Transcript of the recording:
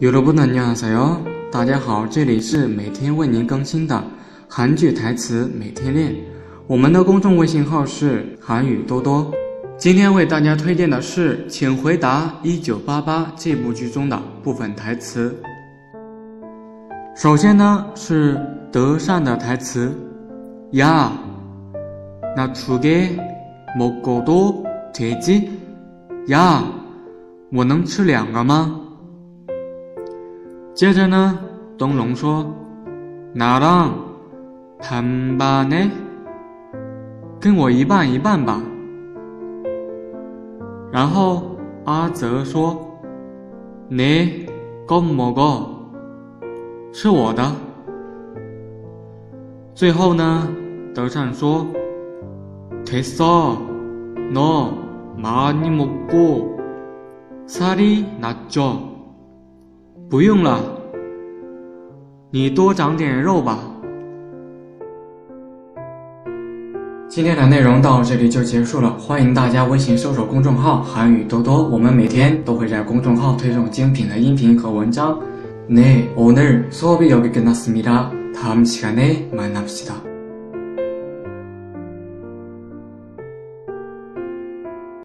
여러분안녕하세요，大家好，这里是每天为您更新的韩剧台词每天练。我们的公众微信号是韩语多多。今天为大家推荐的是《请回答一九八八》这部剧中的部分台词。首先呢是德善的台词：야나두개먹고도되지야我能吃两个吗？ 接着呢，东龙说：“나랑반반 에， 跟我一半一半吧。”然后阿泽说：“내거먹 어， 是我的。”最后呢，德善说：“됐어너많이먹고살이났죠？” 不用了，你多长点肉吧。今天的内容到这里就结束了，欢迎大家微信搜索公众号“韩语多多”，我们每天都会在公众号推送精品的音频和文章。네오늘수업이여기끝났습니다다음시간에만납시다